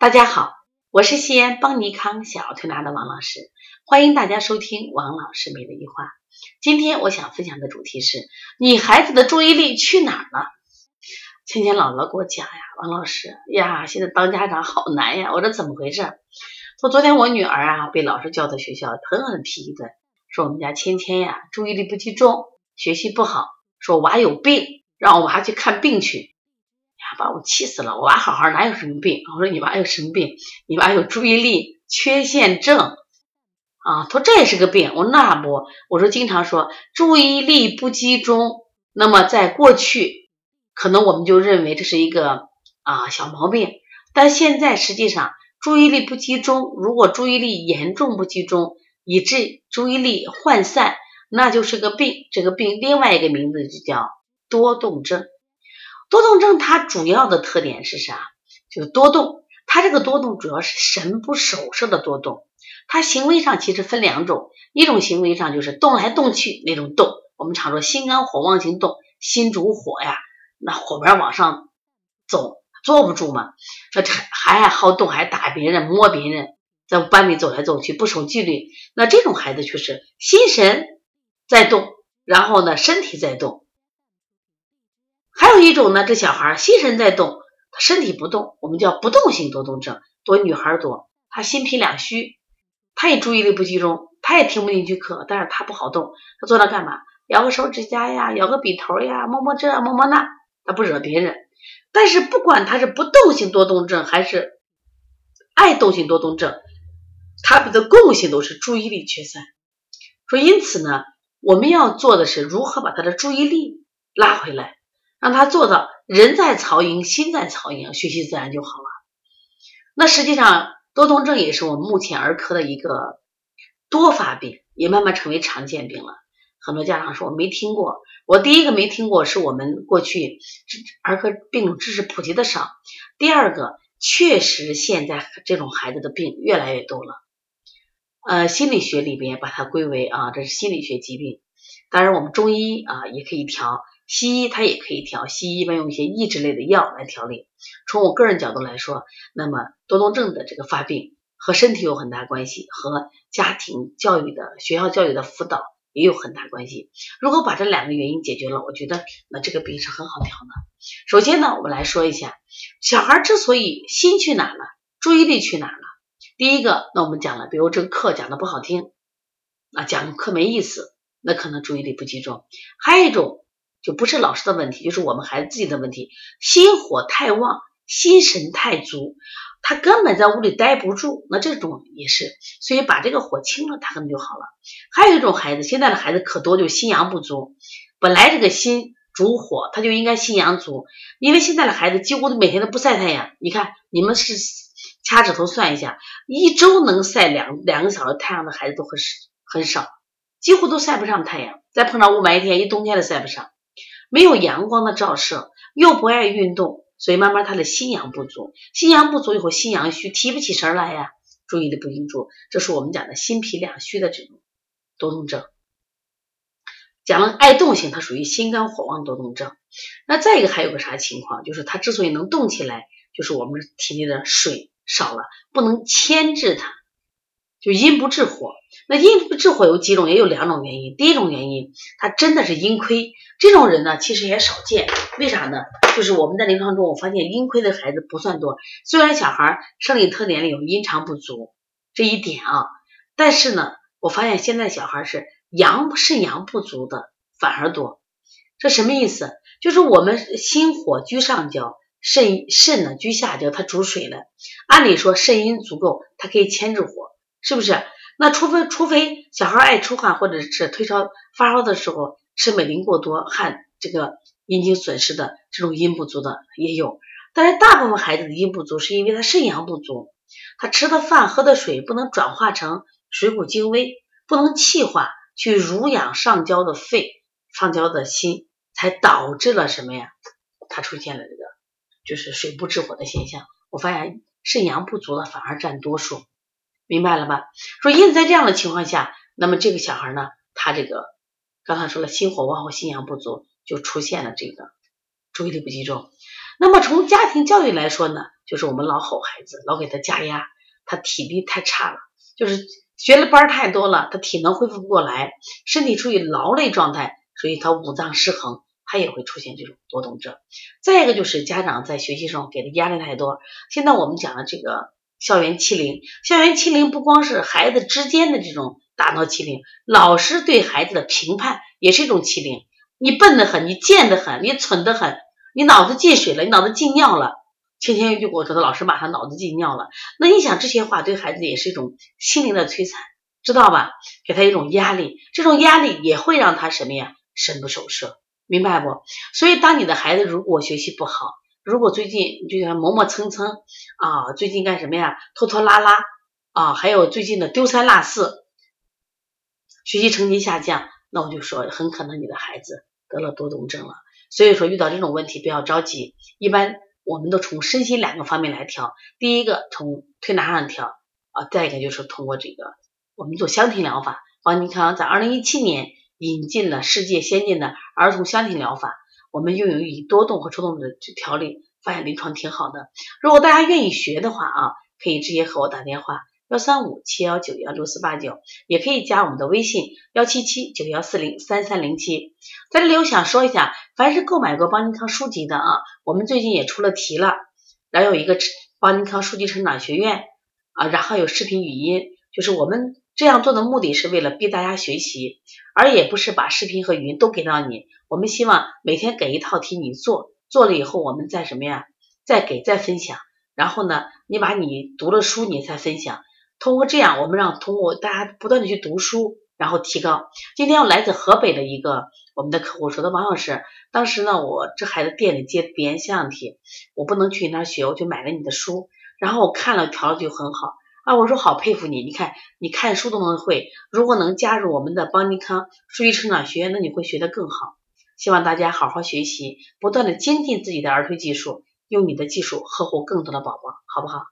大家好，我是西安邦尼康小儿推拿的王老师，欢迎大家收听王老师每日一话。今天我想分享的主题是你孩子的注意力去哪儿了？芊芊姥姥给我讲呀，王老师呀，现在当家长好难呀，我说怎么回事？说昨天我女儿啊被老师叫到学校狠狠批一顿，说我们家芊芊呀注意力不集中，学习不好，说娃有病，让我娃去看病去。把我气死了！我娃好好，哪有什么病？我说你娃有什么病？你娃有注意力缺陷症啊！他说这也是个病。我说那不，我说经常说注意力不集中。那么在过去，可能我们就认为这是一个啊小毛病，但现在实际上注意力不集中，如果注意力严重不集中，以致注意力涣散，那就是个病。这个病另外一个名字就叫多动症。多动症它主要的特点是啥？就是多动。它这个多动主要是神不守舍的多动。它行为上其实分两种，一种行为上就是动来动去那种动，我们常说心肝火旺型动，心主火呀，那火苗往上走，坐不住嘛。那还爱好动，还打别人、摸别人，在班里走来走去，不守纪律。那这种孩子就是心神在动，然后呢身体在动。还有一种呢，这小孩心神在动，他身体不动，我们叫不动性多动症，多女孩多。他心脾两虚，他也注意力不集中，他也听不进去课，但是他不好动，他坐那干嘛？咬个手指甲呀，咬个笔头呀，摸摸这摸摸那，他不惹别人。但是不管他是不动性多动症还是爱动性多动症，他们的共性都是注意力缺散。说因此呢，我们要做的是如何把他的注意力拉回来。让他做到人在曹营心在曹营，学习自然就好了。那实际上多动症也是我们目前儿科的一个多发病，也慢慢成为常见病了。很多家长说我没听过，我第一个没听过是我们过去儿科病种知识普及的少。第二个，确实现在这种孩子的病越来越多了。呃，心理学里边把它归为啊，这是心理学疾病。当然，我们中医啊也可以调。西医它也可以调，西医一般用一些抑制类的药来调理。从我个人角度来说，那么多动症的这个发病和身体有很大关系，和家庭教育的学校教育的辅导也有很大关系。如果把这两个原因解决了，我觉得那这个病是很好调的。首先呢，我们来说一下小孩之所以心去哪了，注意力去哪了。第一个，那我们讲了，比如这个课讲的不好听，啊，讲课没意思，那可能注意力不集中。还有一种。就不是老师的问题，就是我们孩子自己的问题。心火太旺，心神太足，他根本在屋里待不住。那这种也是，所以把这个火清了，他可能就好了。还有一种孩子，现在的孩子可多，就心阳不足。本来这个心主火，他就应该心阳足，因为现在的孩子几乎都每天都不晒太阳。你看，你们是掐指头算一下，一周能晒两两个小时太阳的孩子都很很少，几乎都晒不上太阳。再碰上雾霾天，一冬天都晒不上。没有阳光的照射，又不爱运动，所以慢慢他的心阳不足，心阳不足以后心阳虚，提不起神来呀，注意力不集中，这是我们讲的心脾两虚的这种多动症。讲了爱动性，它属于心肝火旺多动症。那再一个还有个啥情况，就是他之所以能动起来，就是我们体内的水少了，不能牵制它，就阴不制火。那阴不制火有几种，也有两种原因。第一种原因，他真的是阴亏，这种人呢其实也少见。为啥呢？就是我们在临床中，我发现阴亏的孩子不算多。虽然小孩生理特点里有阴长不足这一点啊，但是呢，我发现现在小孩是阳肾阳不足的反而多。这什么意思？就是我们心火居上焦，肾肾呢居下焦，它主水的。按理说肾阴足够，它可以牵制火，是不是？那除非除非小孩爱出汗或者是退烧发烧的时候吃美林过多汗这个阴经损失的这种阴不足的也有，但是大部分孩子的阴不足是因为他肾阳不足，他吃的饭喝的水不能转化成水谷精微，不能气化去濡养上焦的肺上焦的心，才导致了什么呀？他出现了这个就是水不制火的现象。我发现肾阳不足的反而占多数。明白了吧？说因此在这样的情况下，那么这个小孩呢，他这个刚才说了心火旺或心阳不足，就出现了这个注意力不集中。那么从家庭教育来说呢，就是我们老吼孩子，老给他加压，他体力太差了，就是学的班太多了，他体能恢复不过来，身体处于劳累状态，所以他五脏失衡，他也会出现这种多动症。再一个就是家长在学习上给的压力太多。现在我们讲的这个校园欺凌，校园欺凌不光是孩子之间的这种打闹欺凌，老师对孩子的评判也是一种欺凌。你笨得很，你贱得很，你蠢得很。你脑子进水了，你脑子进尿了。前天就跟我说的，老师骂他脑子进尿了。那你想这些话对孩子也是一种心灵的摧残，知道吧？给他一种压力，这种压力也会让他什么呀？神不守舍，明白不？所以当你的孩子如果学习不好，如果最近就像磨磨蹭蹭啊，最近干什么呀？拖拖拉拉啊，还有最近的丢三落四，学习成绩下降，那我就说很可能你的孩子得了多动症了。所以说遇到这种问题不要着急，一般我们都从身心两个方面来调。第一个从推拿上调啊，再一个就是通过这个我们做香庭疗法。王尼康在二零一七年引进了世界先进的儿童香庭疗法，我们又有以多动和抽动的去调理，发现临床挺好的。如果大家愿意学的话啊，可以直接和我打电话。幺三五七幺九幺六四八九，也可以加我们的微信幺七七九幺四零三三零七。在这里我想说一下，凡是购买过邦尼康书籍的啊，我们最近也出了题了，然后有一个邦尼康书籍成长学院啊，然后有视频语音，就是我们这样做的目的是为了逼大家学习，而也不是把视频和语音都给到你。我们希望每天给一套题你做，做了以后我们再什么呀，再给再分享。然后呢，你把你读了书你再分享。通过这样，我们让通过大家不断的去读书，然后提高。今天我来自河北的一个我们的客户说的，王老师，当时呢，我这孩子店里接鼻炎腺样体，我不能去你那学，我就买了你的书，然后我看了调的就很好啊。我说好佩服你，你看你看书都能会，如果能加入我们的邦尼康数据成长学院，那你会学得更好。希望大家好好学习，不断的精进自己的儿推技术，用你的技术呵护更多的宝宝，好不好？